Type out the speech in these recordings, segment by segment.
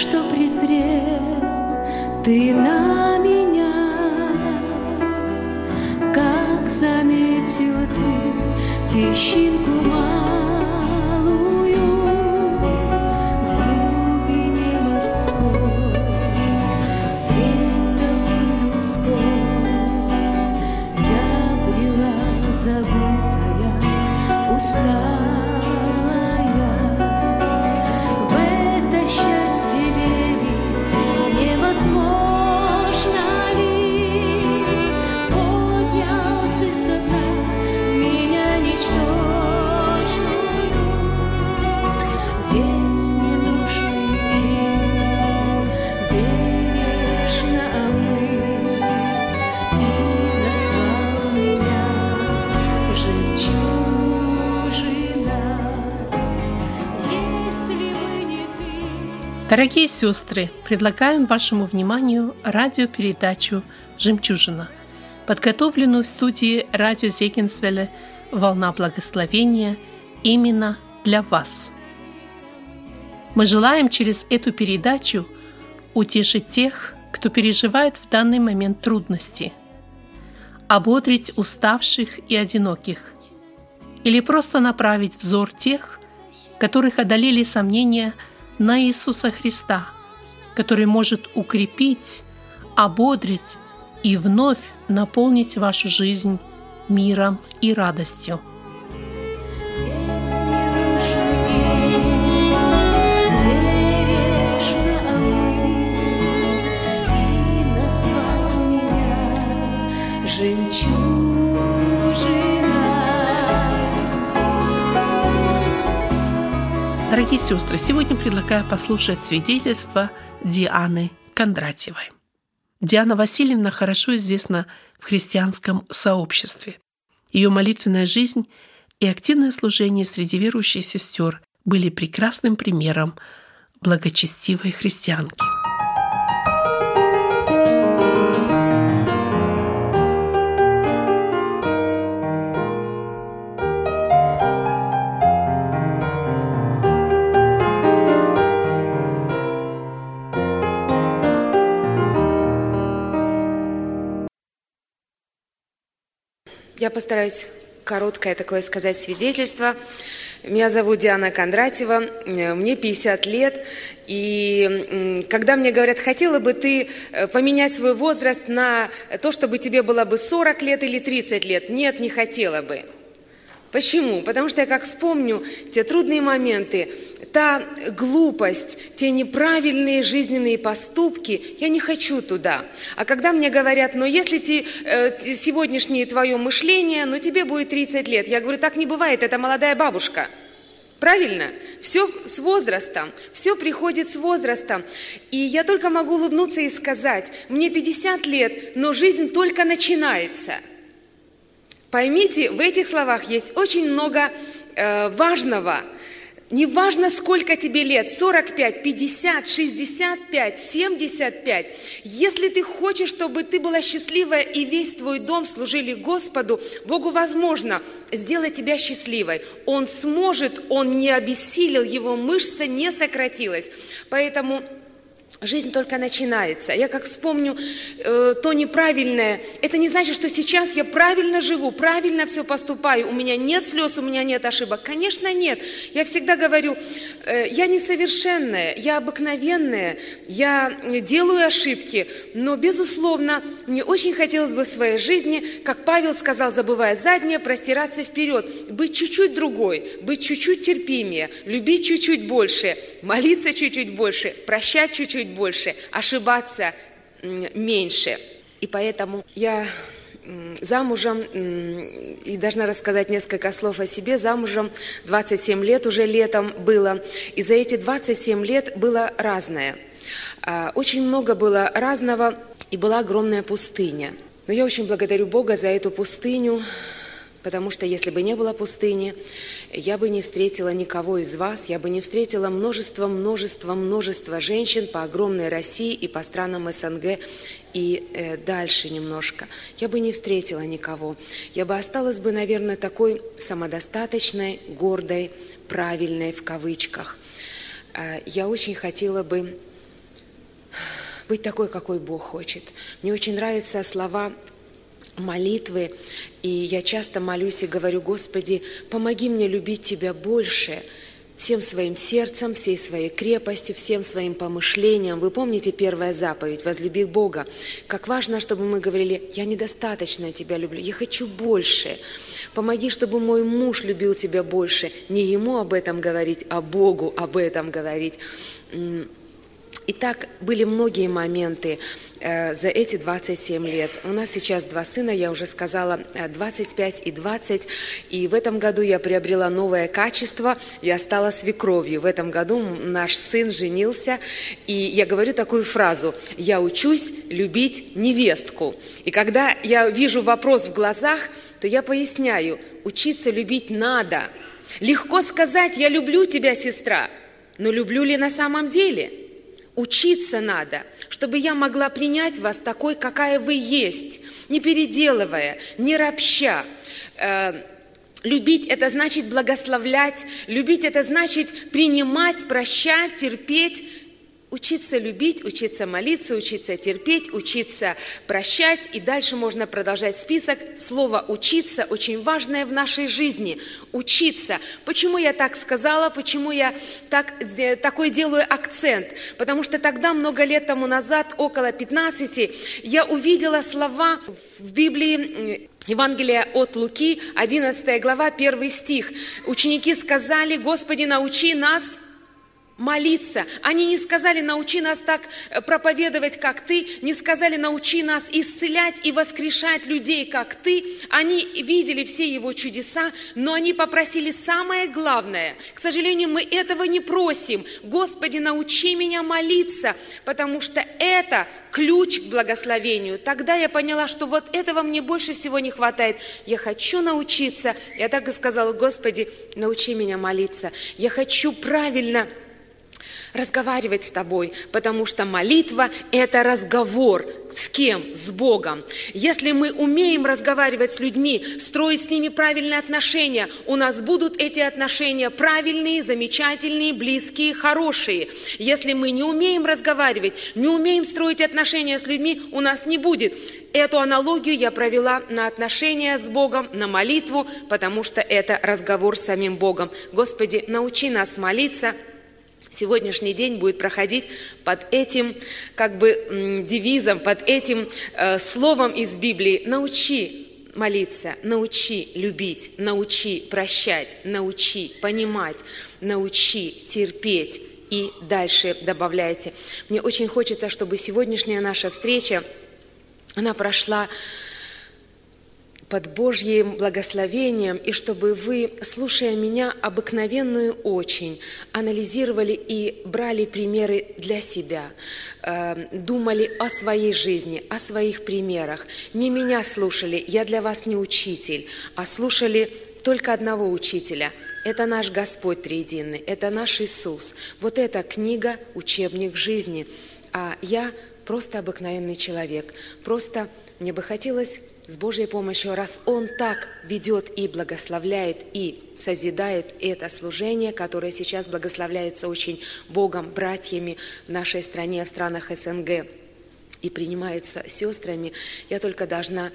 что презрел ты на меня, как заметил ты песчинку Дорогие сестры, предлагаем вашему вниманию радиопередачу «Жемчужина», подготовленную в студии радио Зегенсвелле «Волна благословения» именно для вас. Мы желаем через эту передачу утешить тех, кто переживает в данный момент трудности, ободрить уставших и одиноких, или просто направить взор тех, которых одолели сомнения – на Иисуса Христа, который может укрепить, ободрить и вновь наполнить вашу жизнь миром и радостью. Дорогие сестры, сегодня предлагаю послушать свидетельство Дианы Кондратьевой. Диана Васильевна хорошо известна в христианском сообществе. Ее молитвенная жизнь и активное служение среди верующих сестер были прекрасным примером благочестивой христианки. Я постараюсь короткое такое сказать свидетельство. Меня зовут Диана Кондратьева, мне 50 лет, и когда мне говорят, хотела бы ты э, поменять свой возраст на то, чтобы тебе было бы 40 лет или 30 лет, нет, не хотела бы. Почему? Потому что я как вспомню те трудные моменты, та глупость, те неправильные жизненные поступки, я не хочу туда. А когда мне говорят, но если те, э, сегодняшнее твое мышление, но тебе будет 30 лет, я говорю, так не бывает, это молодая бабушка. Правильно? Все с возрастом, все приходит с возрастом. И я только могу улыбнуться и сказать, мне 50 лет, но жизнь только начинается – Поймите, в этих словах есть очень много э, важного. Неважно, сколько тебе лет, 45, 50, 65, 75, если ты хочешь, чтобы ты была счастливая и весь твой дом служили Господу, Богу возможно сделать тебя счастливой. Он сможет, Он не обессилил, его мышца не сократилась. Поэтому Жизнь только начинается. Я как вспомню э, то неправильное, это не значит, что сейчас я правильно живу, правильно все поступаю, у меня нет слез, у меня нет ошибок. Конечно, нет. Я всегда говорю, э, я несовершенная, я обыкновенная, я делаю ошибки, но, безусловно, мне очень хотелось бы в своей жизни, как Павел сказал, забывая заднее, простираться вперед, быть чуть-чуть другой, быть чуть-чуть терпимее, любить чуть-чуть больше, молиться чуть-чуть больше, прощать чуть-чуть больше, ошибаться меньше. И поэтому я замужем, и должна рассказать несколько слов о себе, замужем 27 лет уже летом было, и за эти 27 лет было разное. А, очень много было разного, и была огромная пустыня. Но я очень благодарю Бога за эту пустыню, Потому что если бы не было пустыни, я бы не встретила никого из вас, я бы не встретила множество, множество, множество женщин по огромной России и по странам СНГ и э, дальше немножко. Я бы не встретила никого. Я бы осталась бы, наверное, такой самодостаточной, гордой, правильной в кавычках. Э, я очень хотела бы быть такой, какой Бог хочет. Мне очень нравятся слова молитвы, и я часто молюсь и говорю, Господи, помоги мне любить Тебя больше, всем своим сердцем, всей своей крепостью, всем своим помышлением. Вы помните первая заповедь «Возлюби Бога». Как важно, чтобы мы говорили «Я недостаточно Тебя люблю, я хочу больше». Помоги, чтобы мой муж любил Тебя больше. Не ему об этом говорить, а Богу об этом говорить. И так были многие моменты э, за эти 27 лет. У нас сейчас два сына, я уже сказала, 25 э, и 20. И в этом году я приобрела новое качество, я стала свекровью. В этом году наш сын женился, и я говорю такую фразу, я учусь любить невестку. И когда я вижу вопрос в глазах, то я поясняю, учиться любить надо. Легко сказать, я люблю тебя, сестра, но люблю ли на самом деле – Учиться надо, чтобы я могла принять вас такой, какая вы есть, не переделывая, не ропща. Э, любить – это значит благословлять, любить – это значит принимать, прощать, терпеть, Учиться любить, учиться молиться, учиться терпеть, учиться прощать. И дальше можно продолжать список. Слово «учиться» очень важное в нашей жизни. Учиться. Почему я так сказала? Почему я так, такой делаю акцент? Потому что тогда, много лет тому назад, около 15, я увидела слова в Библии Евангелие от Луки, 11 глава, 1 стих. Ученики сказали, «Господи, научи нас молиться. Они не сказали, научи нас так э, проповедовать, как ты, не сказали, научи нас исцелять и воскрешать людей, как ты. Они видели все его чудеса, но они попросили самое главное. К сожалению, мы этого не просим. Господи, научи меня молиться, потому что это ключ к благословению. Тогда я поняла, что вот этого мне больше всего не хватает. Я хочу научиться. Я так и сказала, Господи, научи меня молиться. Я хочу правильно разговаривать с тобой, потому что молитва – это разговор с кем? С Богом. Если мы умеем разговаривать с людьми, строить с ними правильные отношения, у нас будут эти отношения правильные, замечательные, близкие, хорошие. Если мы не умеем разговаривать, не умеем строить отношения с людьми, у нас не будет. Эту аналогию я провела на отношения с Богом, на молитву, потому что это разговор с самим Богом. Господи, научи нас молиться – сегодняшний день будет проходить под этим как бы девизом, под этим э, словом из Библии «научи молиться, научи любить, научи прощать, научи понимать, научи терпеть». И дальше добавляйте. Мне очень хочется, чтобы сегодняшняя наша встреча, она прошла под Божьим благословением, и чтобы вы, слушая меня, обыкновенную очень, анализировали и брали примеры для себя, э, думали о своей жизни, о своих примерах. Не меня слушали, я для вас не учитель, а слушали только одного учителя – это наш Господь Триединый, это наш Иисус. Вот эта книга, учебник жизни. А я просто обыкновенный человек. Просто мне бы хотелось с Божьей помощью, раз Он так ведет и благословляет, и созидает это служение, которое сейчас благословляется очень Богом, братьями в нашей стране, в странах СНГ, и принимается сестрами, я только должна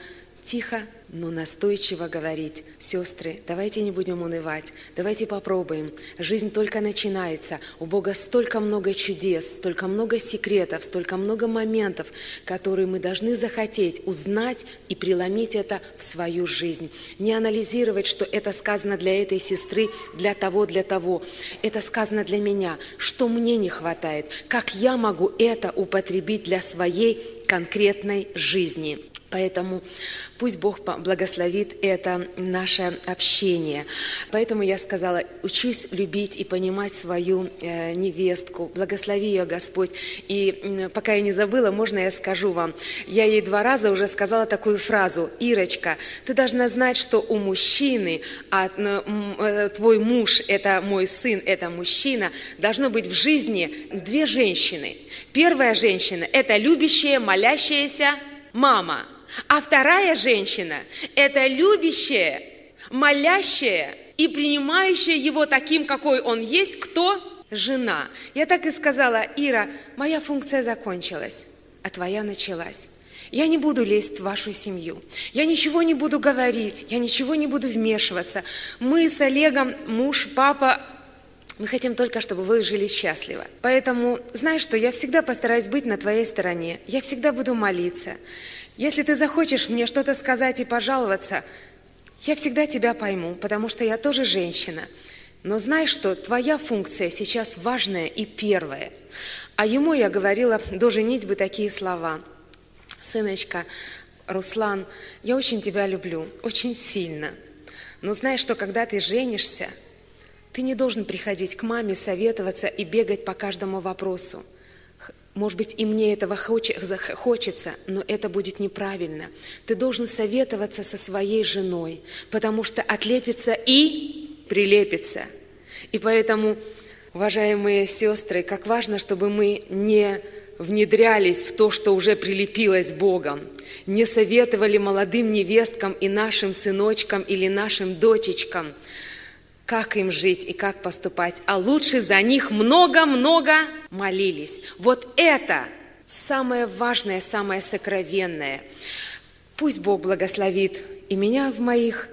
тихо но настойчиво говорить, сестры, давайте не будем унывать, давайте попробуем. Жизнь только начинается, у Бога столько много чудес, столько много секретов, столько много моментов, которые мы должны захотеть узнать и преломить это в свою жизнь. Не анализировать, что это сказано для этой сестры, для того, для того. Это сказано для меня, что мне не хватает, как я могу это употребить для своей конкретной жизни. Поэтому пусть Бог благословит это наше общение. Поэтому я сказала, учусь любить и понимать свою э, невестку. Благослови ее, Господь. И пока я не забыла, можно я скажу вам. Я ей два раза уже сказала такую фразу. Ирочка, ты должна знать, что у мужчины, а э, твой муж – это мой сын, это мужчина, должно быть в жизни две женщины. Первая женщина – это любящая, молящаяся мама – а вторая женщина – это любящая, молящая и принимающая его таким, какой он есть, кто? Жена. Я так и сказала, Ира, моя функция закончилась. а твоя началась. Я не буду лезть в вашу семью. Я ничего не буду говорить, я ничего не буду вмешиваться. Мы с Олегом, муж, папа, мы хотим только, чтобы вы жили счастливо. Поэтому знай, что я всегда постараюсь быть на твоей стороне. Я всегда буду молиться. Если ты захочешь мне что-то сказать и пожаловаться, я всегда тебя пойму, потому что я тоже женщина. Но знай, что твоя функция сейчас важная и первая. А ему я говорила до женитьбы такие слова. «Сыночка, Руслан, я очень тебя люблю, очень сильно. Но знай, что когда ты женишься, ты не должен приходить к маме, советоваться и бегать по каждому вопросу. Может быть, и мне этого хочется, но это будет неправильно. Ты должен советоваться со своей женой, потому что отлепится и прилепится. И поэтому, уважаемые сестры, как важно, чтобы мы не внедрялись в то, что уже прилепилось Богом, не советовали молодым невесткам и нашим сыночкам или нашим дочечкам, как им жить и как поступать, а лучше за них много-много молились. Вот это самое важное, самое сокровенное. Пусть Бог благословит и меня в моих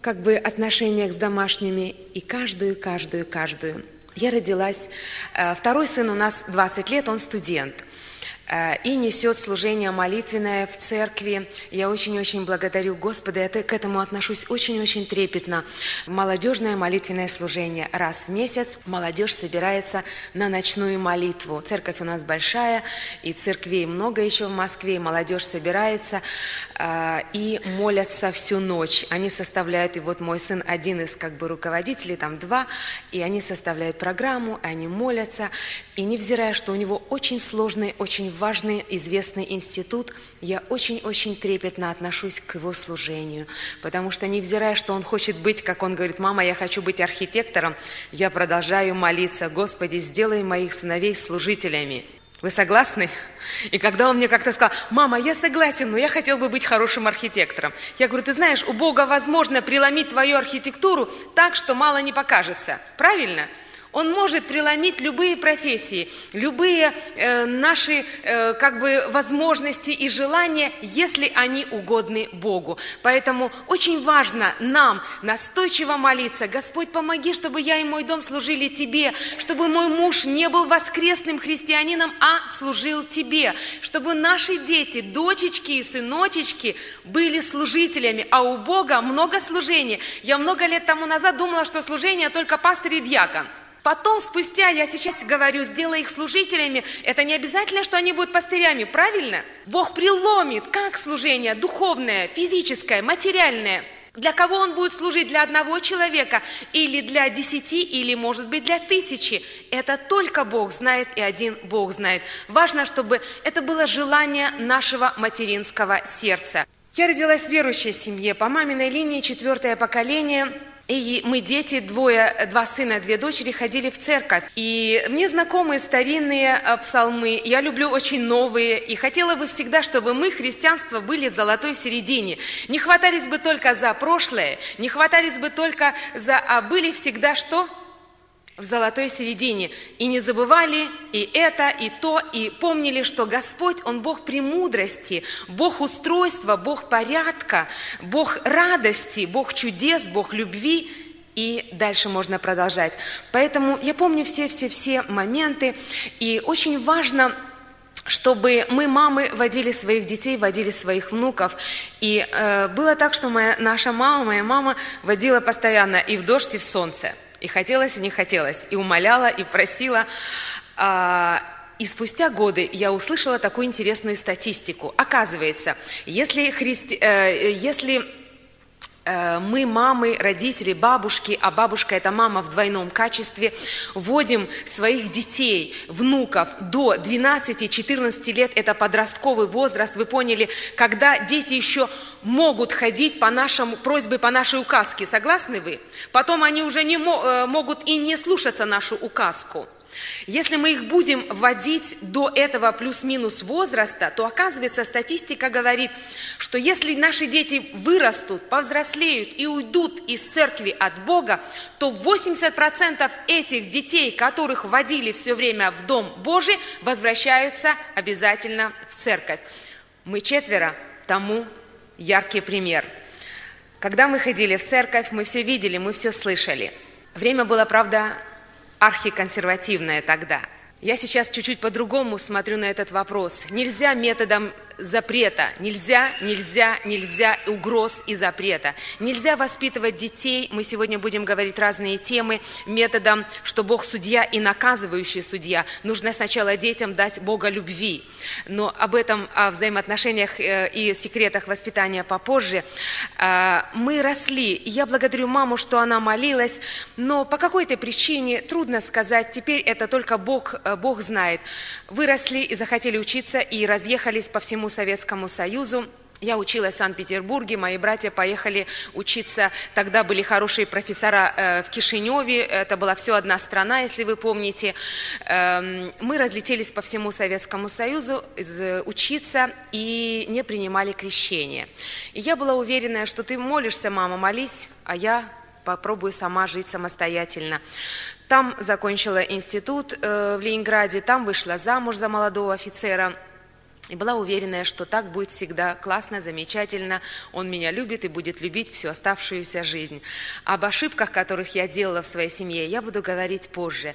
как бы отношениях с домашними, и каждую, каждую, каждую. Я родилась, э, второй сын у нас 20 лет, он студент – и несет служение молитвенное в церкви. Я очень-очень благодарю Господа, я к этому отношусь очень-очень трепетно. Молодежное молитвенное служение. Раз в месяц молодежь собирается на ночную молитву. Церковь у нас большая, и церквей много еще в Москве, и молодежь собирается э, и молятся всю ночь. Они составляют, и вот мой сын один из как бы руководителей, там два, и они составляют программу, они молятся. И невзирая, что у него очень сложный, очень важный, известный институт, я очень-очень трепетно отношусь к его служению, потому что, невзирая, что он хочет быть, как он говорит, «Мама, я хочу быть архитектором», я продолжаю молиться, «Господи, сделай моих сыновей служителями». Вы согласны? И когда он мне как-то сказал, мама, я согласен, но я хотел бы быть хорошим архитектором. Я говорю, ты знаешь, у Бога возможно преломить твою архитектуру так, что мало не покажется. Правильно? Он может преломить любые профессии, любые э, наши э, как бы возможности и желания, если они угодны Богу. Поэтому очень важно нам настойчиво молиться. Господь, помоги, чтобы я и мой дом служили Тебе, чтобы мой муж не был воскресным христианином, а служил Тебе, чтобы наши дети, дочечки и сыночечки были служителями, а у Бога много служений. Я много лет тому назад думала, что служение только пастор и дьякон. Потом, спустя, я сейчас говорю, сделай их служителями, это не обязательно, что они будут пастырями, правильно? Бог приломит, как служение, духовное, физическое, материальное. Для кого он будет служить? Для одного человека или для десяти, или, может быть, для тысячи. Это только Бог знает и один Бог знает. Важно, чтобы это было желание нашего материнского сердца. Я родилась в верующей семье, по маминой линии четвертое поколение – и мы, дети, двое, два сына, две дочери, ходили в церковь. И мне знакомы старинные э, псалмы, я люблю очень новые. И хотела бы всегда, чтобы мы, христианство, были в золотой середине. Не хватались бы только за прошлое, не хватались бы только за... А были всегда что? В золотой середине. И не забывали и это, и то, и помнили, что Господь, Он Бог премудрости, Бог устройства, Бог порядка, Бог радости, Бог чудес, Бог любви, и дальше можно продолжать. Поэтому я помню все-все-все моменты, и очень важно чтобы мы, мамы, водили своих детей, водили своих внуков. И э, было так, что моя, наша мама, моя мама водила постоянно и в дождь, и в солнце – и хотелось, и не хотелось, и умоляла, и просила. А, и спустя годы я услышала такую интересную статистику. Оказывается, если, христи... Э, если мы, мамы, родители, бабушки, а бабушка – это мама в двойном качестве, вводим своих детей, внуков до 12-14 лет, это подростковый возраст, вы поняли, когда дети еще могут ходить по нашему просьбе, по нашей указке, согласны вы? Потом они уже не э, могут и не слушаться нашу указку. Если мы их будем вводить до этого плюс-минус возраста, то оказывается статистика говорит, что если наши дети вырастут, повзрослеют и уйдут из церкви от Бога, то 80% этих детей, которых вводили все время в Дом Божий, возвращаются обязательно в церковь. Мы четверо тому яркий пример. Когда мы ходили в церковь, мы все видели, мы все слышали. Время было, правда, архиконсервативное тогда. Я сейчас чуть-чуть по-другому смотрю на этот вопрос. Нельзя методом запрета. Нельзя, нельзя, нельзя угроз и запрета. Нельзя воспитывать детей, мы сегодня будем говорить разные темы, методом, что Бог судья и наказывающий судья. Нужно сначала детям дать Бога любви. Но об этом, о взаимоотношениях э, и секретах воспитания попозже. А, мы росли, я благодарю маму, что она молилась, но по какой-то причине, трудно сказать, теперь это только Бог, э, Бог знает. Выросли и захотели учиться, и разъехались по всему Советскому Союзу. Я училась в Санкт-Петербурге, мои братья поехали учиться, тогда были хорошие профессора э, в Кишиневе, это была все одна страна, если вы помните. Э, мы разлетелись по всему Советскому Союзу э, учиться и не принимали крещение. И я была уверена, что ты молишься, мама, молись, а я попробую сама жить самостоятельно. Там закончила институт э, в Ленинграде, там вышла замуж за молодого офицера – и была уверена, что так будет всегда классно, замечательно, он меня любит и будет любить всю оставшуюся жизнь. Об ошибках, которых я делала в своей семье, я буду говорить позже.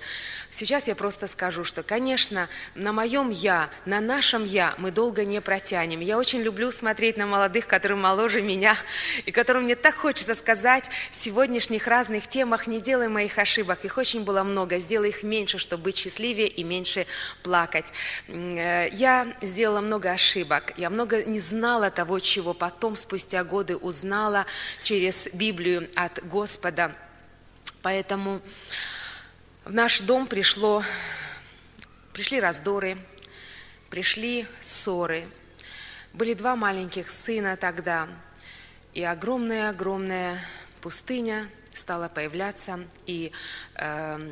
Сейчас я просто скажу, что, конечно, на моем «я», на нашем «я» мы долго не протянем. Я очень люблю смотреть на молодых, которые моложе меня, и которым мне так хочется сказать в сегодняшних разных темах, не делай моих ошибок, их очень было много, сделай их меньше, чтобы быть счастливее и меньше плакать. Э, я сделала много ошибок, я много не знала того, чего потом, спустя годы, узнала через Библию от Господа. Поэтому в наш дом пришло, пришли раздоры, пришли ссоры. Были два маленьких сына тогда, и огромная-огромная пустыня стала появляться, и э,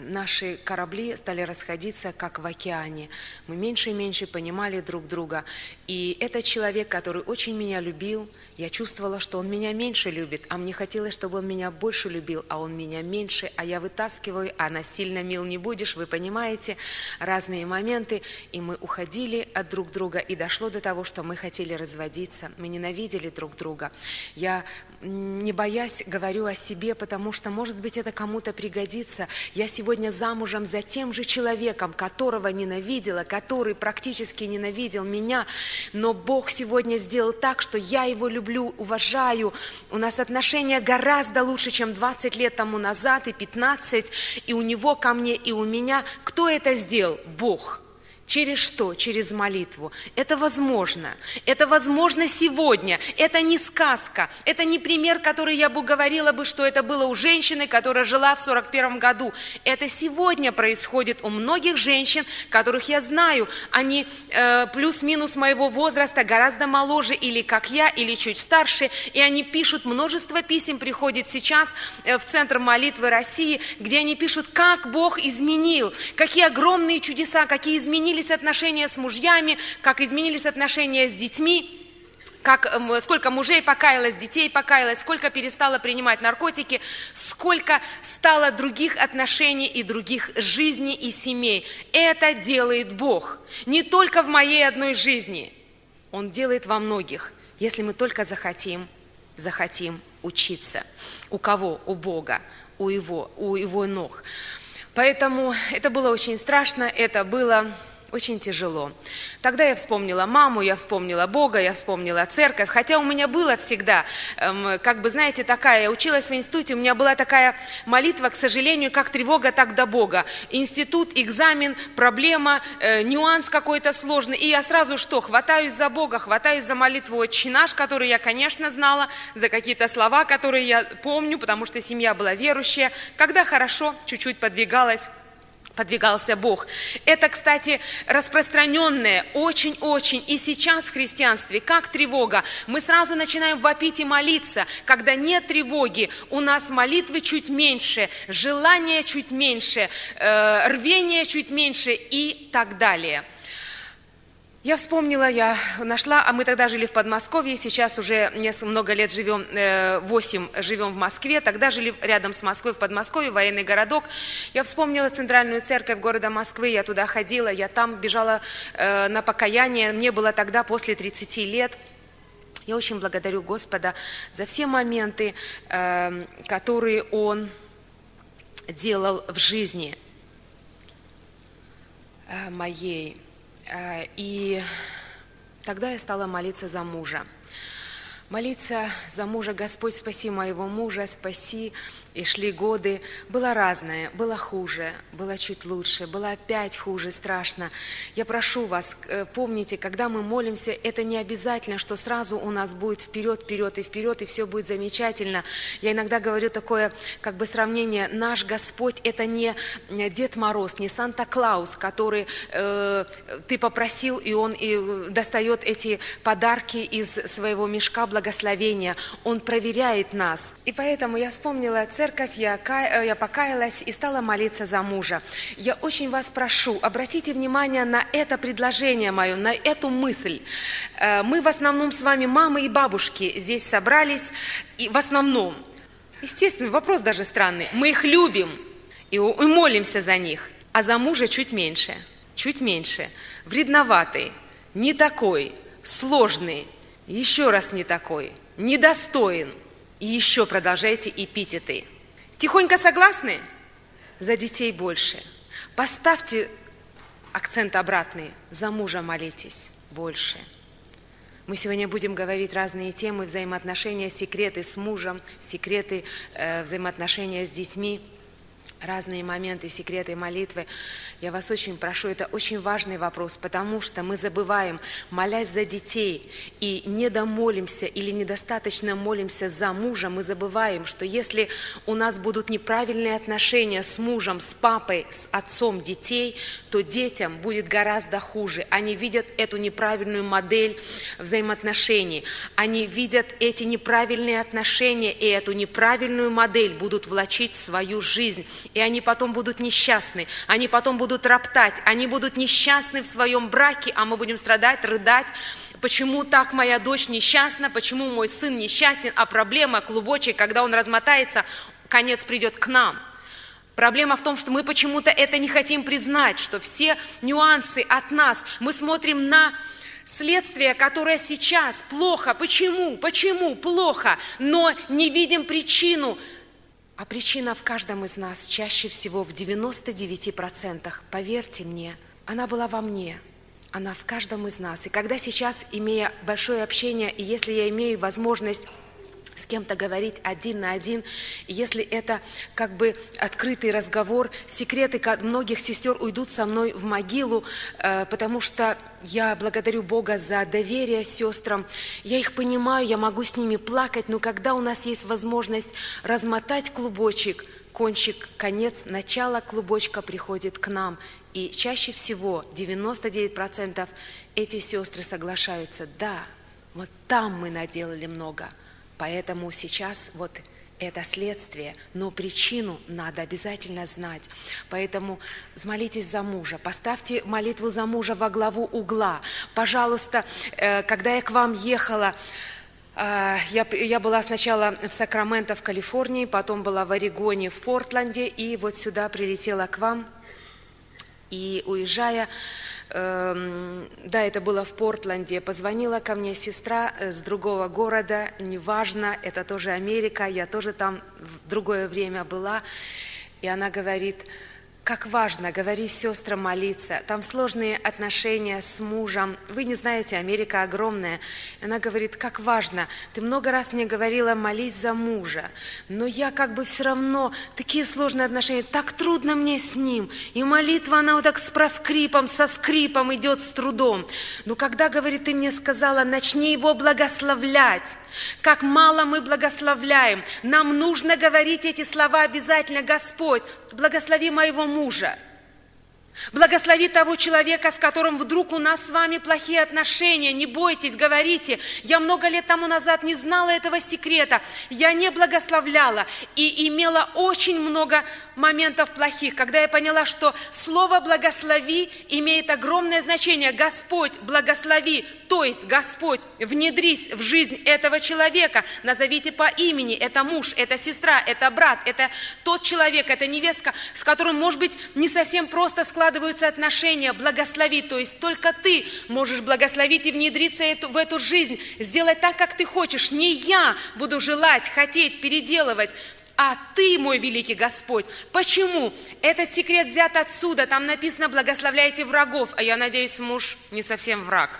наши корабли стали расходиться, как в океане. Мы меньше и меньше понимали друг друга. И этот человек, который очень меня любил, я чувствовала, что он меня меньше любит, а мне хотелось, чтобы он меня больше любил, а он меня меньше, а я вытаскиваю, а насильно мил не будешь, вы понимаете, разные моменты. И мы уходили от друг друга, и дошло до того, что мы хотели разводиться, мы ненавидели друг друга. Я, не боясь, говорю о себе, потому что, может быть, это кому-то пригодится. Я сегодня замужем за тем же человеком, которого ненавидела, который практически ненавидел меня, но Бог сегодня сделал так, что я его люблю, уважаю. У нас отношения гораздо лучше, чем 20 лет тому назад и 15, и у него ко мне, и у меня. Кто это сделал? Бог. Через что? Через молитву. Это возможно. Это возможно сегодня. Это не сказка. Это не пример, который я бы говорила бы, что это было у женщины, которая жила в 41 году. Это сегодня происходит у многих женщин, которых я знаю. Они э, плюс-минус моего возраста, гораздо моложе или как я, или чуть старше. И они пишут, множество писем приходит сейчас э, в Центр молитвы России, где они пишут, как Бог изменил, какие огромные чудеса, какие изменились изменились отношения с мужьями, как изменились отношения с детьми, как, эм, сколько мужей покаялось, детей покаялось, сколько перестало принимать наркотики, сколько стало других отношений и других жизней и семей. Это делает Бог. Не только в моей одной жизни. Он делает во многих, если мы только захотим, захотим учиться. У кого? У Бога, у Его, у Его ног. Поэтому это было очень страшно, это было очень тяжело. Тогда я вспомнила маму, я вспомнила Бога, я вспомнила церковь, хотя у меня было всегда, эм, как бы, знаете, такая, я училась в институте, у меня была такая молитва, к сожалению, как тревога, так до Бога. Институт, экзамен, проблема, э, нюанс какой-то сложный, и я сразу что, хватаюсь за Бога, хватаюсь за молитву «Отче наш», которую я, конечно, знала, за какие-то слова, которые я помню, потому что семья была верующая. Когда хорошо, чуть-чуть подвигалась, подвигался Бог. Это, кстати, распространенное очень-очень и сейчас в христианстве, как тревога. Мы сразу начинаем вопить и молиться. Когда нет тревоги, у нас молитвы чуть меньше, желания чуть меньше, э, рвения чуть меньше и так далее. Я вспомнила, я нашла, а мы тогда жили в Подмосковье, сейчас уже много лет живем, 8 э, живем в Москве, тогда жили рядом с Москвой в Подмосковье, военный городок. Я вспомнила центральную церковь города Москвы, я туда ходила, я там бежала э, на покаяние, мне было тогда после 30 лет. Я очень благодарю Господа за все моменты, э, которые Он делал в жизни моей. Э, и тогда я стала молиться за мужа. Молиться за мужа, Господь, спаси моего мужа, спаси и шли годы. Было разное, было хуже, было чуть лучше, было опять хуже, страшно. Я прошу вас, э, помните, когда мы молимся, это не обязательно, что сразу у нас будет вперед, вперед и вперед, и все будет замечательно. Я иногда говорю такое как бы сравнение. Наш Господь – это не Дед Мороз, не Санта-Клаус, который э, ты попросил, и он и достает эти подарки из своего мешка благословения. Он проверяет нас. И поэтому я вспомнила церковь, я, э, я покаялась и стала молиться за мужа. Я очень вас прошу, обратите внимание на это предложение мое, на эту мысль. Э, мы в основном с вами, мамы и бабушки, здесь собрались, и в основном, естественно, вопрос даже странный, мы их любим и молимся за них, а за мужа чуть меньше, чуть меньше, вредноватый, не такой, сложный, еще раз не такой, недостоин – и еще продолжайте эпитеты. Тихонько согласны? За детей больше. Поставьте акцент обратный. За мужа молитесь больше. Мы сегодня будем говорить разные темы, взаимоотношения, секреты с мужем, секреты э, взаимоотношения с детьми разные моменты, секреты молитвы. Я вас очень прошу, это очень важный вопрос, потому что мы забываем, молясь за детей и недомолимся или недостаточно молимся за мужа, мы забываем, что если у нас будут неправильные отношения с мужем, с папой, с отцом детей, то детям будет гораздо хуже. Они видят эту неправильную модель взаимоотношений, они видят эти неправильные отношения и эту неправильную модель будут влачить в свою жизнь и они потом будут несчастны, они потом будут роптать, они будут несчастны в своем браке, а мы будем страдать, рыдать, почему так моя дочь несчастна, почему мой сын несчастен, а проблема клубочек, когда он размотается, конец придет к нам. Проблема в том, что мы почему-то это не хотим признать, что все нюансы от нас, мы смотрим на следствие, которое сейчас плохо. Почему? Почему плохо? Но не видим причину. А причина в каждом из нас, чаще всего в 99%, поверьте мне, она была во мне, она в каждом из нас. И когда сейчас, имея большое общение, и если я имею возможность с кем-то говорить один на один, если это как бы открытый разговор, секреты многих сестер уйдут со мной в могилу, э, потому что я благодарю Бога за доверие сестрам, я их понимаю, я могу с ними плакать, но когда у нас есть возможность размотать клубочек, кончик, конец, начало клубочка приходит к нам, и чаще всего 99% эти сестры соглашаются, да, вот там мы наделали много – Поэтому сейчас вот это следствие, но причину надо обязательно знать. Поэтому молитесь за мужа, поставьте молитву за мужа во главу угла. Пожалуйста, э, когда я к вам ехала, э, я, я была сначала в Сакраменто, в Калифорнии, потом была в Орегоне, в Портленде, и вот сюда прилетела к вам. И уезжая, Эм, да, это было в Портленде, позвонила ко мне сестра э, с другого города, неважно, это тоже Америка, я тоже там в другое время была, и она говорит, как важно, говори сестрам молиться. Там сложные отношения с мужем. Вы не знаете, Америка огромная. Она говорит, как важно. Ты много раз мне говорила, молись за мужа. Но я как бы все равно, такие сложные отношения, так трудно мне с ним. И молитва, она вот так с проскрипом, со скрипом идет с трудом. Но когда, говорит, ты мне сказала, начни его благословлять. Как мало мы благословляем. Нам нужно говорить эти слова обязательно. Господь, благослови моего мужа. Благослови того человека, с которым вдруг у нас с вами плохие отношения. Не бойтесь, говорите. Я много лет тому назад не знала этого секрета. Я не благословляла и имела очень много моментов плохих, когда я поняла, что слово «благослови» имеет огромное значение. Господь, благослови, то есть Господь, внедрись в жизнь этого человека. Назовите по имени. Это муж, это сестра, это брат, это тот человек, это невестка, с которым, может быть, не совсем просто складываться складываются отношения, благослови. То есть только ты можешь благословить и внедриться в эту жизнь, сделать так, как ты хочешь. Не я буду желать, хотеть, переделывать, а ты, мой великий Господь. Почему? Этот секрет взят отсюда. Там написано «благословляйте врагов». А я надеюсь, муж не совсем враг.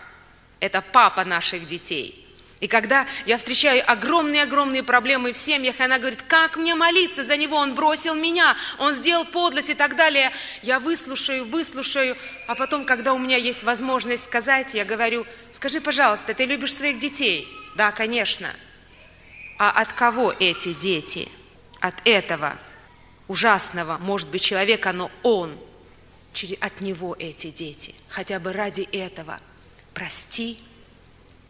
Это папа наших детей. И когда я встречаю огромные-огромные проблемы в семьях, и она говорит, как мне молиться за него, он бросил меня, он сделал подлость и так далее, я выслушаю, выслушаю, а потом, когда у меня есть возможность сказать, я говорю, скажи, пожалуйста, ты любишь своих детей? Да, конечно. А от кого эти дети? От этого ужасного, может быть, человека, но он, от него эти дети. Хотя бы ради этого прости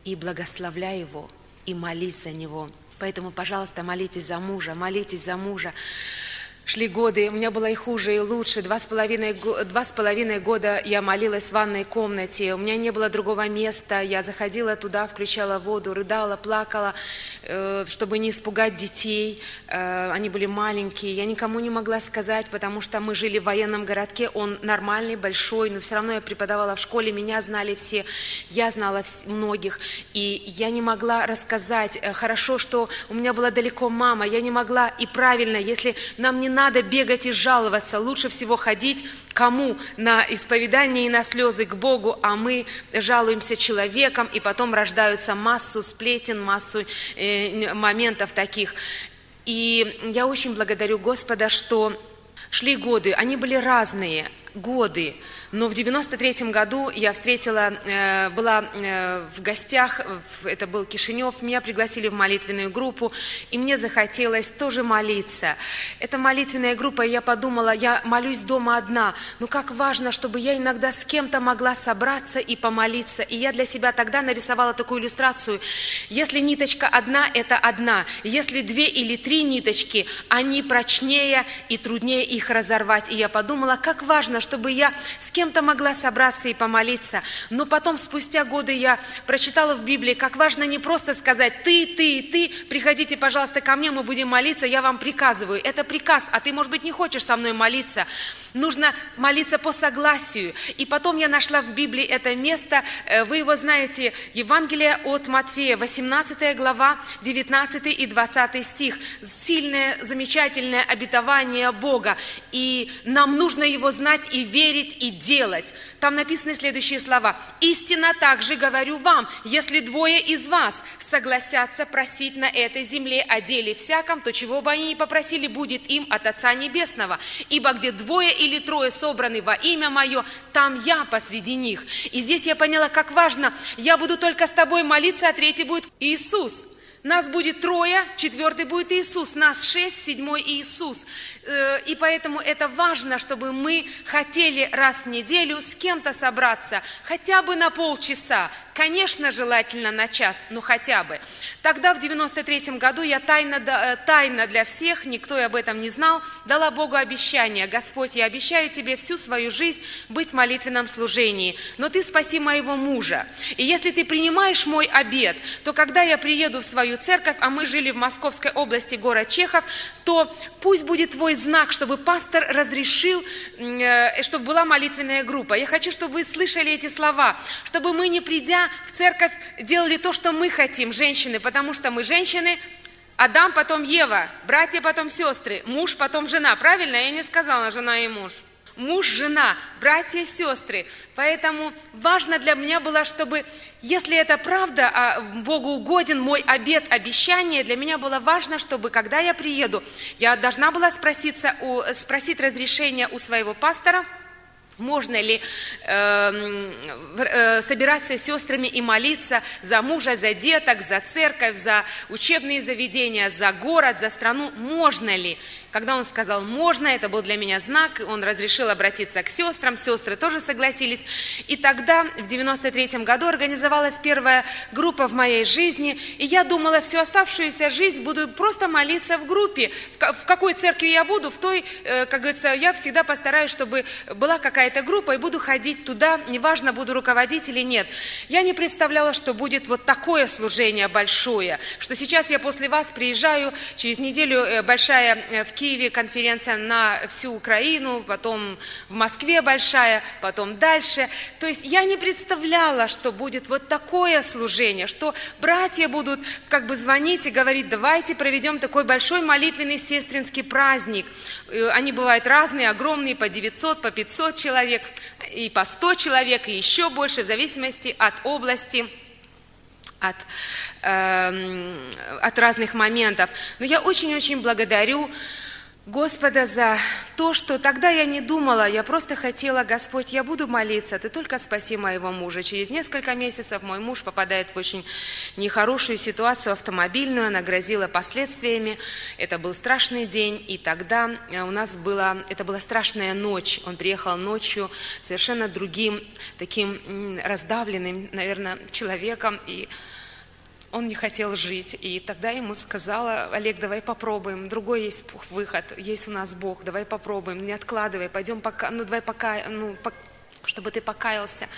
и благословляй его, и молись за него. Поэтому, пожалуйста, молитесь за мужа, молитесь за мужа. Шли годы, у меня было и хуже, и лучше. Два с, половиной, два с половиной года я молилась в ванной комнате. У меня не было другого места. Я заходила туда, включала воду, рыдала, плакала, э, чтобы не испугать детей. Э, они были маленькие. Я никому не могла сказать, потому что мы жили в военном городке. Он нормальный, большой, но все равно я преподавала в школе. Меня знали все. Я знала многих. И я не могла рассказать. Э, хорошо, что у меня была далеко мама. Я не могла. И правильно, если нам не надо бегать и жаловаться, лучше всего ходить кому? На исповедание и на слезы к Богу, а мы жалуемся человеком, и потом рождаются массу сплетен, массу э, моментов таких. И я очень благодарю Господа, что шли годы, они были разные, годы, но в 93 году я встретила, э, была э, в гостях, это был Кишинев, меня пригласили в молитвенную группу, и мне захотелось тоже молиться. Это молитвенная группа, и я подумала, я молюсь дома одна, но как важно, чтобы я иногда с кем-то могла собраться и помолиться. И я для себя тогда нарисовала такую иллюстрацию. Если ниточка одна, это одна. Если две или три ниточки, они прочнее и труднее их разорвать. И я подумала, как важно, чтобы я с кем кем-то могла собраться и помолиться. Но потом, спустя годы, я прочитала в Библии, как важно не просто сказать «ты, ты, ты, приходите, пожалуйста, ко мне, мы будем молиться, я вам приказываю». Это приказ, а ты, может быть, не хочешь со мной молиться. Нужно молиться по согласию. И потом я нашла в Библии это место, э, вы его знаете, Евангелие от Матфея, 18 глава, 19 и 20 стих. Сильное, замечательное обетование Бога. И нам нужно его знать и верить, и делать. Там написаны следующие слова. «Истинно также говорю вам, если двое из вас согласятся просить на этой земле о деле всяком, то чего бы они ни попросили, будет им от Отца Небесного. Ибо где двое или трое собраны во имя Мое, там я посреди них». И здесь я поняла, как важно, я буду только с тобой молиться, а третий будет Иисус. Нас будет трое, четвертый будет Иисус, нас шесть, седьмой Иисус. Э, и поэтому это важно, чтобы мы хотели раз в неделю с кем-то собраться, хотя бы на полчаса, Конечно, желательно на час, но хотя бы. Тогда в 93 году я тайно, э, тайно для всех, никто об этом не знал, дала Богу обещание. Господь, я обещаю тебе всю свою жизнь быть в молитвенном служении, но ты спаси моего мужа. И если ты принимаешь мой обед, то когда я приеду в свою церковь, а мы жили в Московской области, город Чехов, то пусть будет твой знак, чтобы пастор разрешил, э, чтобы была молитвенная группа. Я хочу, чтобы вы слышали эти слова, чтобы мы, не придя в церковь делали то, что мы хотим, женщины, потому что мы женщины, Адам, потом Ева, братья, потом сестры, муж, потом жена. Правильно? Я не сказала жена и муж. Муж, жена, братья, сестры. Поэтому важно для меня было, чтобы, если это правда, а Богу угоден мой обед, обещание, для меня было важно, чтобы, когда я приеду, я должна была спроситься у, спросить разрешение у своего пастора – можно ли э, э, собираться с сестрами и молиться за мужа, за деток, за церковь, за учебные заведения, за город, за страну? Можно ли? Когда он сказал «можно», это был для меня знак, он разрешил обратиться к сестрам, сестры тоже согласились. И тогда, в 93 году, организовалась первая группа в моей жизни, и я думала, всю оставшуюся жизнь буду просто молиться в группе. В какой церкви я буду, в той, э, как говорится, я всегда постараюсь, чтобы была какая-то группа, и буду ходить туда, неважно, буду руководить или нет. Я не представляла, что будет вот такое служение большое, что сейчас я после вас приезжаю, через неделю э, большая э, в Киеве конференция на всю Украину, потом в Москве большая, потом дальше. То есть я не представляла, что будет вот такое служение, что братья будут как бы звонить и говорить, давайте проведем такой большой молитвенный сестринский праздник. Э, они бывают разные, огромные, по 900, по 500 человек, и по 100 человек, и еще больше, в зависимости от области от, э, от разных моментов. Но я очень-очень благодарю Господа за то, что тогда я не думала, я просто хотела, Господь, я буду молиться, Ты только спаси моего мужа. Через несколько месяцев мой муж попадает в очень нехорошую ситуацию автомобильную, она грозила последствиями. Это был страшный день, и тогда э, у нас была, это была страшная ночь. Он приехал ночью совершенно другим, таким раздавленным, наверное, человеком, и он не хотел жить. И тогда ему сказала, Олег, давай попробуем, другой есть выход, есть у нас Бог, давай попробуем, не откладывай, пойдем пока, ну давай пока, ну, чтобы ты покаялся.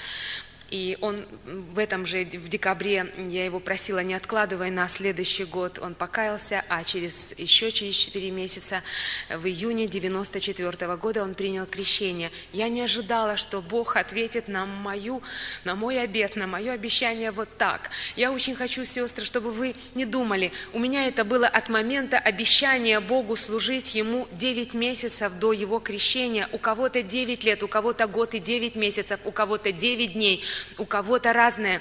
И он в этом же, в декабре, я его просила, не откладывая на следующий год, он покаялся, а через, еще через 4 месяца, в июне 94 -го года он принял крещение. Я не ожидала, что Бог ответит на, мою, на мой обет, на мое обещание вот так. Я очень хочу, сестры, чтобы вы не думали, у меня это было от момента обещания Богу служить Ему 9 месяцев до Его крещения, у кого-то 9 лет, у кого-то год и 9 месяцев, у кого-то 9 дней – у кого-то разное.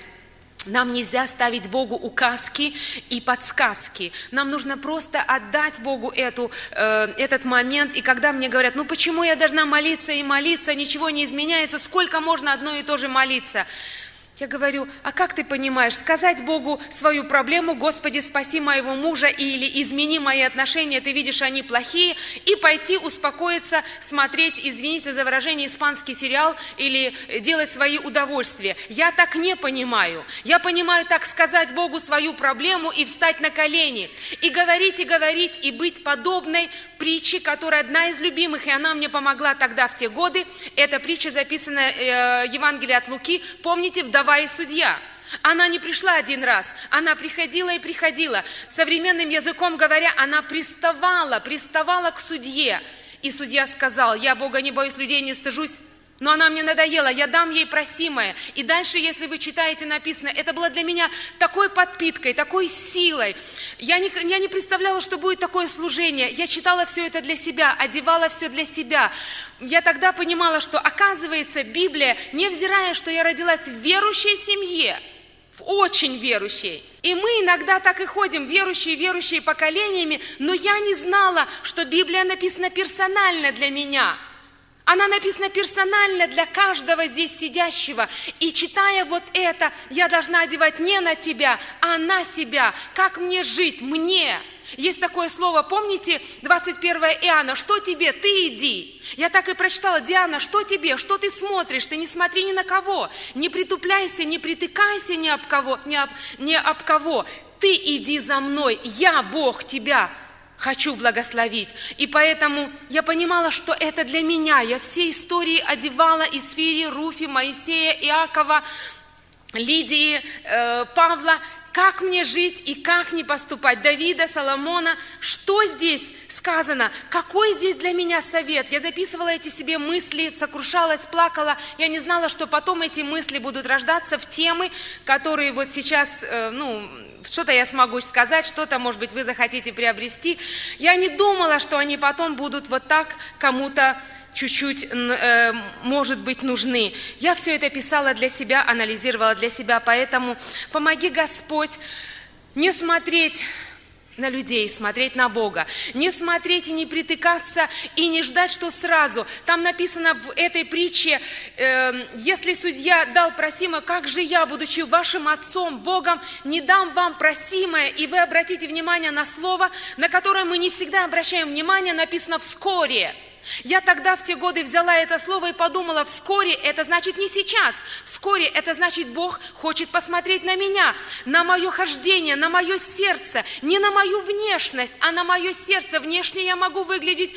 Нам нельзя ставить Богу указки и подсказки. Нам нужно просто отдать Богу эту, э, этот момент. И когда мне говорят, ну почему я должна молиться и молиться, ничего не изменяется, сколько можно одно и то же молиться? Я говорю, а как ты понимаешь, сказать Богу свою проблему, Господи, спаси моего мужа или измени мои отношения, ты видишь, они плохие, и пойти успокоиться, смотреть, извините за выражение, испанский сериал или делать свои удовольствия. Я так не понимаю. Я понимаю так сказать Богу свою проблему и встать на колени, и говорить, и говорить, и быть подобной притче, которая одна из любимых, и она мне помогла тогда в те годы. Эта притча записана э, Евангелие от Луки. Помните, вдова глава и судья. Она не пришла один раз, она приходила и приходила. Современным языком говоря, она приставала, приставала к судье. И судья сказал, я Бога не боюсь, людей не стыжусь, но она мне надоела, я дам ей просимое. И дальше, если вы читаете, написано, это было для меня такой подпиткой, такой силой. Я не, я не представляла, что будет такое служение. Я читала все это для себя, одевала все для себя. Я тогда понимала, что оказывается Библия, невзирая, что я родилась в верующей семье, в очень верующей. И мы иногда так и ходим, верующие, верующие поколениями, но я не знала, что Библия написана персонально для меня – она написана персонально для каждого здесь сидящего. И читая вот это, я должна одевать не на тебя, а на себя. Как мне жить? Мне. Есть такое слово, помните, 21 Иоанна, что тебе, ты иди. Я так и прочитала, Диана, что тебе, что ты смотришь, ты не смотри ни на кого, не притупляйся, не притыкайся ни об кого, ни об, ни об кого. Ты иди за мной, я Бог тебя хочу благословить. И поэтому я понимала, что это для меня. Я все истории одевала из Фири, Руфи, Моисея, Иакова, Лидии, э, Павла как мне жить и как не поступать. Давида, Соломона, что здесь сказано? Какой здесь для меня совет? Я записывала эти себе мысли, сокрушалась, плакала. Я не знала, что потом эти мысли будут рождаться в темы, которые вот сейчас, э, ну, что-то я смогу сказать, что-то, может быть, вы захотите приобрести. Я не думала, что они потом будут вот так кому-то чуть-чуть, э, может быть, нужны. Я все это писала для себя, анализировала для себя, поэтому помоги, Господь, не смотреть на людей, смотреть на Бога. Не смотреть и не притыкаться, и не ждать, что сразу. Там написано в этой притче, э, если судья дал просимое, как же я, будучи вашим отцом, Богом, не дам вам просимое, и вы обратите внимание на слово, на которое мы не всегда обращаем внимание, написано «вскоре». Я тогда в те годы взяла это слово и подумала, вскоре это значит не сейчас, вскоре это значит Бог хочет посмотреть на меня, на мое хождение, на мое сердце, не на мою внешность, а на мое сердце. Внешне я могу выглядеть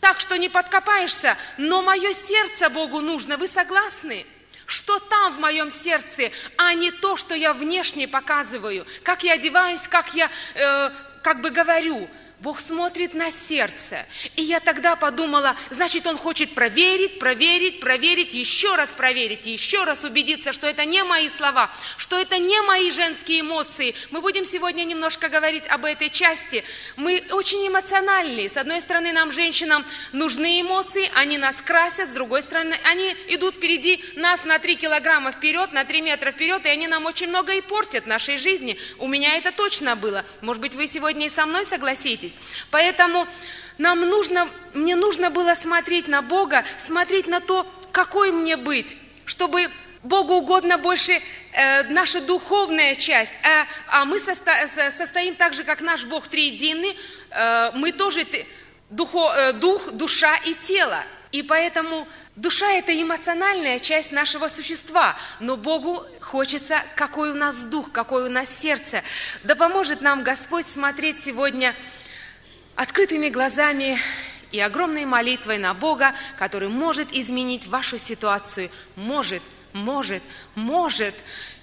так, что не подкопаешься, но мое сердце Богу нужно. Вы согласны? Что там в моем сердце, а не то, что я внешне показываю, как я одеваюсь, как я э, как бы говорю. Бог смотрит на сердце. И я тогда подумала, значит, Он хочет проверить, проверить, проверить, еще раз проверить, еще раз убедиться, что это не мои слова, что это не мои женские эмоции. Мы будем сегодня немножко говорить об этой части. Мы очень эмоциональные. С одной стороны, нам, женщинам, нужны эмоции, они нас красят, с другой стороны, они идут впереди нас на 3 килограмма вперед, на 3 метра вперед, и они нам очень много и портят в нашей жизни. У меня это точно было. Может быть, вы сегодня и со мной согласитесь? Находитесь. Поэтому нам нужно, мне нужно было смотреть на Бога, смотреть на то, какой мне быть, чтобы Богу угодно больше э, наша духовная часть, а, а мы состо, состоим так же, как наш Бог триединый, э, мы тоже духо, э, дух, душа и тело. И поэтому душа – это эмоциональная часть нашего существа, но Богу хочется, какой у нас дух, какое у нас сердце. Да поможет нам Господь смотреть сегодня открытыми глазами и огромной молитвой на Бога, который может изменить вашу ситуацию. Может, может, может.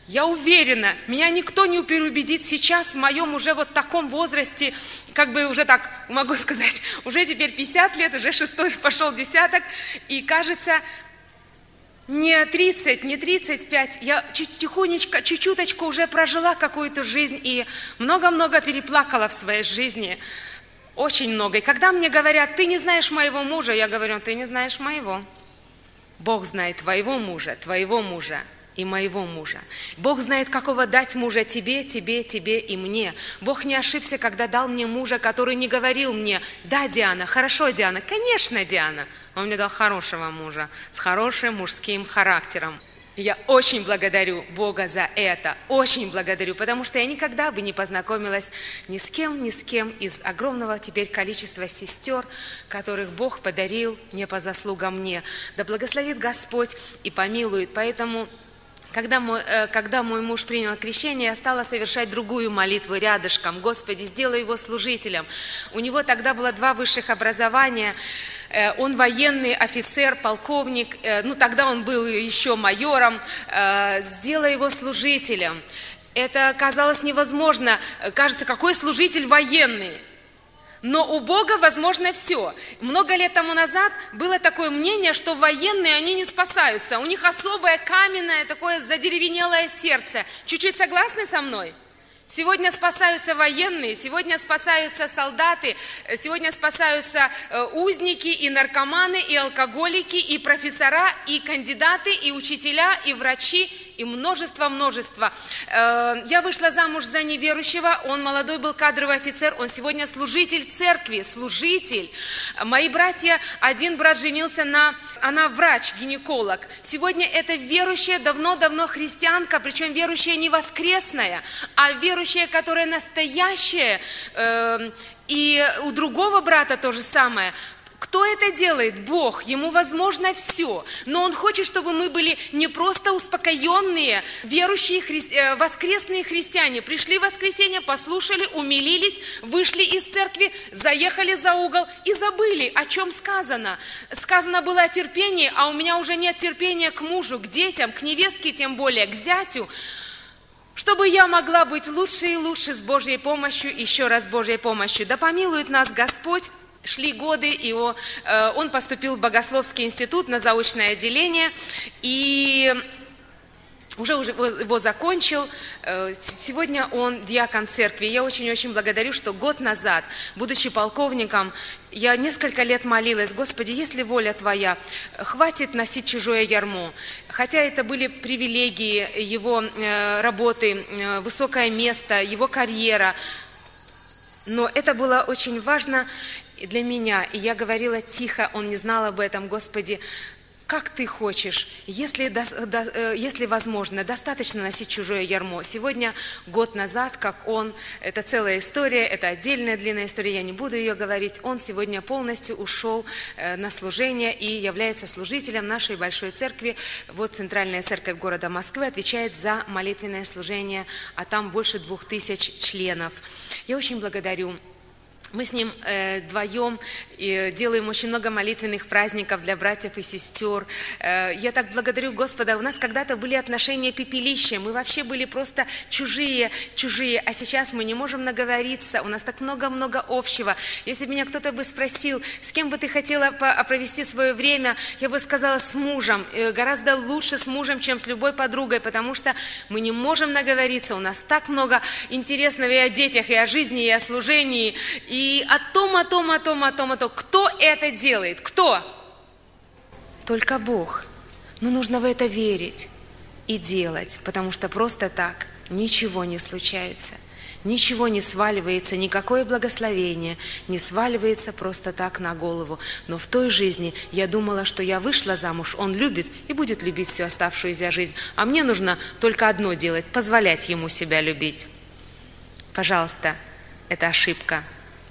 Я уверена, меня никто не переубедит сейчас в моем уже вот таком возрасте, как бы уже так могу сказать, уже теперь 50 лет, уже шестой пошел десяток, и кажется, не 30, не 35, я чуть тихонечко, чуть-чуточку уже прожила какую-то жизнь и много-много переплакала в своей жизни. Очень много. И когда мне говорят, ты не знаешь моего мужа, я говорю, ты не знаешь моего. Бог знает твоего мужа, твоего мужа и моего мужа. Бог знает, какого дать мужа тебе, тебе, тебе и мне. Бог не ошибся, когда дал мне мужа, который не говорил мне, да, Диана, хорошо, Диана, конечно, Диана. Он мне дал хорошего мужа с хорошим мужским характером. Я очень благодарю Бога за это, очень благодарю, потому что я никогда бы не познакомилась ни с кем, ни с кем из огромного теперь количества сестер, которых Бог подарил не по заслугам мне. Да благословит Господь и помилует. Поэтому когда мой, э, когда мой муж принял крещение, я стала совершать другую молитву рядышком. Господи, сделай его служителем. У него тогда было два высших образования. Э, он военный офицер, полковник, э, ну тогда он был еще майором. Сделай его служителем. Это казалось невозможно. Кажется, какой служитель военный? Но у Бога возможно все. Много лет тому назад было такое мнение, что военные, они не спасаются. У них особое каменное, такое задеревенелое сердце. Чуть-чуть согласны со мной? Сегодня спасаются военные, сегодня спасаются солдаты, сегодня спасаются э, узники и наркоманы, и алкоголики, и профессора, и кандидаты, и учителя, и врачи, и множество-множество. Э, я вышла замуж за неверующего, он молодой был кадровый офицер, он сегодня служитель церкви, служитель. Мои братья, один брат женился на, она врач-гинеколог. Сегодня это верующая, давно-давно христианка, причем верующая не воскресная, а верующая, которая настоящая, э, и у другого брата то же самое. Кто это делает? Бог. Ему возможно все. Но Он хочет, чтобы мы были не просто успокоенные, верующие, хри... Э, воскресные христиане. Пришли в воскресенье, послушали, умилились, вышли из церкви, заехали за угол и забыли, о чем сказано. Сказано было о терпении, а у меня уже нет терпения к мужу, к детям, к невестке тем более, к зятю чтобы я могла быть лучше и лучше с Божьей помощью, еще раз с Божьей помощью. Да помилует нас Господь Шли годы, и э, он поступил в Богословский институт на заочное отделение, и уже, уже его закончил. Э, сегодня он диакон церкви. Я очень-очень благодарю, что год назад, будучи полковником, я несколько лет молилась, Господи, если воля Твоя, хватит носить чужое ярмо. Хотя это были привилегии его э, работы, высокое место, его карьера – Но это было очень важно для меня, и я говорила тихо, он не знал об этом, Господи, как ты хочешь, если, э, если возможно, достаточно носить чужое ярмо. Сегодня, год назад, как он, это целая история, это отдельная длинная история, я не буду ее говорить, он сегодня полностью ушел э, на служение и является служителем нашей большой церкви. Вот Центральная церковь города Москвы отвечает за молитвенное служение, а там больше двух тысяч членов. Я очень благодарю мы с ним э, вдвоем и делаем очень много молитвенных праздников для братьев и сестер. Э, я так благодарю Господа. У нас когда-то были отношения пепелища. Мы вообще были просто чужие, чужие. А сейчас мы не можем наговориться. У нас так много-много общего. Если бы меня кто-то бы спросил, с кем бы ты хотела провести свое время, я бы сказала с мужем. Э, гораздо лучше с мужем, чем с любой подругой, потому что мы не можем наговориться. У нас так много интересного и о детях, и о жизни, и о служении, и о том, о том, о том, о том, о том. Кто это делает? Кто? Только Бог. Но нужно в это верить и делать, потому что просто так ничего не случается. Ничего не сваливается, никакое благословение не сваливается просто так на голову. Но в той жизни я думала, что я вышла замуж, он любит и будет любить всю оставшуюся жизнь. А мне нужно только одно делать – позволять ему себя любить. Пожалуйста, это ошибка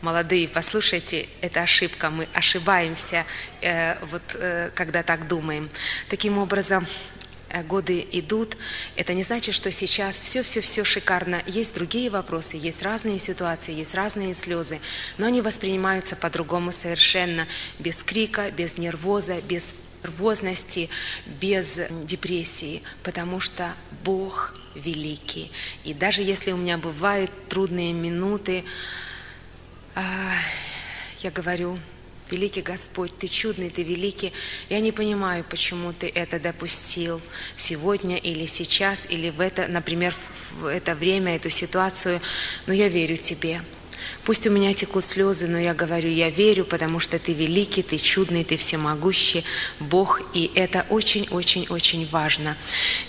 молодые, послушайте, это ошибка, мы ошибаемся, э, вот, э, когда так думаем. Таким образом, э, годы идут, это не значит, что сейчас все-все-все шикарно. Есть другие вопросы, есть разные ситуации, есть разные слезы, но они воспринимаются по-другому совершенно, без крика, без нервоза, без нервозности, без депрессии, потому что Бог великий. И даже если у меня бывают трудные минуты, а, я говорю, великий Господь, Ты чудный, Ты великий. Я не понимаю, почему Ты это допустил сегодня или сейчас, или в это, например, в это время, эту ситуацию, но я верю Тебе. Пусть у меня текут слезы, но я говорю, я верю, потому что Ты великий, Ты чудный, Ты всемогущий Бог, и это очень-очень-очень важно.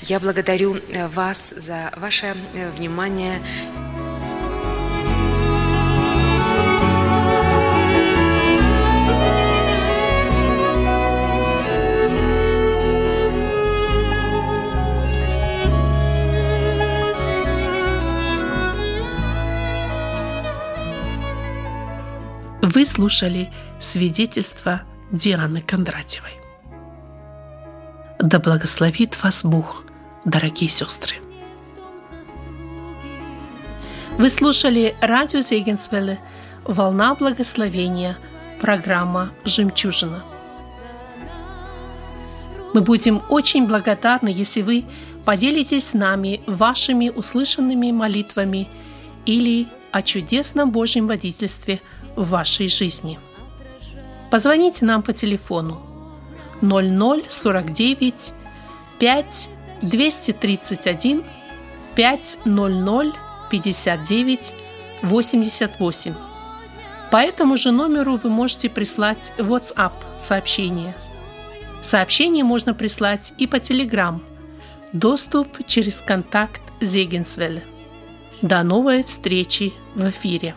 Я благодарю э, вас за ваше э, внимание. Вы слушали свидетельство Дианы Кондратьевой. Да благословит вас Бог, дорогие сестры. Вы слушали радио Зегенсвелле «Волна благословения», программа «Жемчужина». Мы будем очень благодарны, если вы поделитесь с нами вашими услышанными молитвами или о чудесном Божьем водительстве в вашей жизни. Позвоните нам по телефону 0049 5 231 500 59 88. По этому же номеру вы можете прислать WhatsApp сообщение. Сообщение можно прислать и по Telegram. Доступ через контакт Зегенсвелля. До новой встречи в эфире.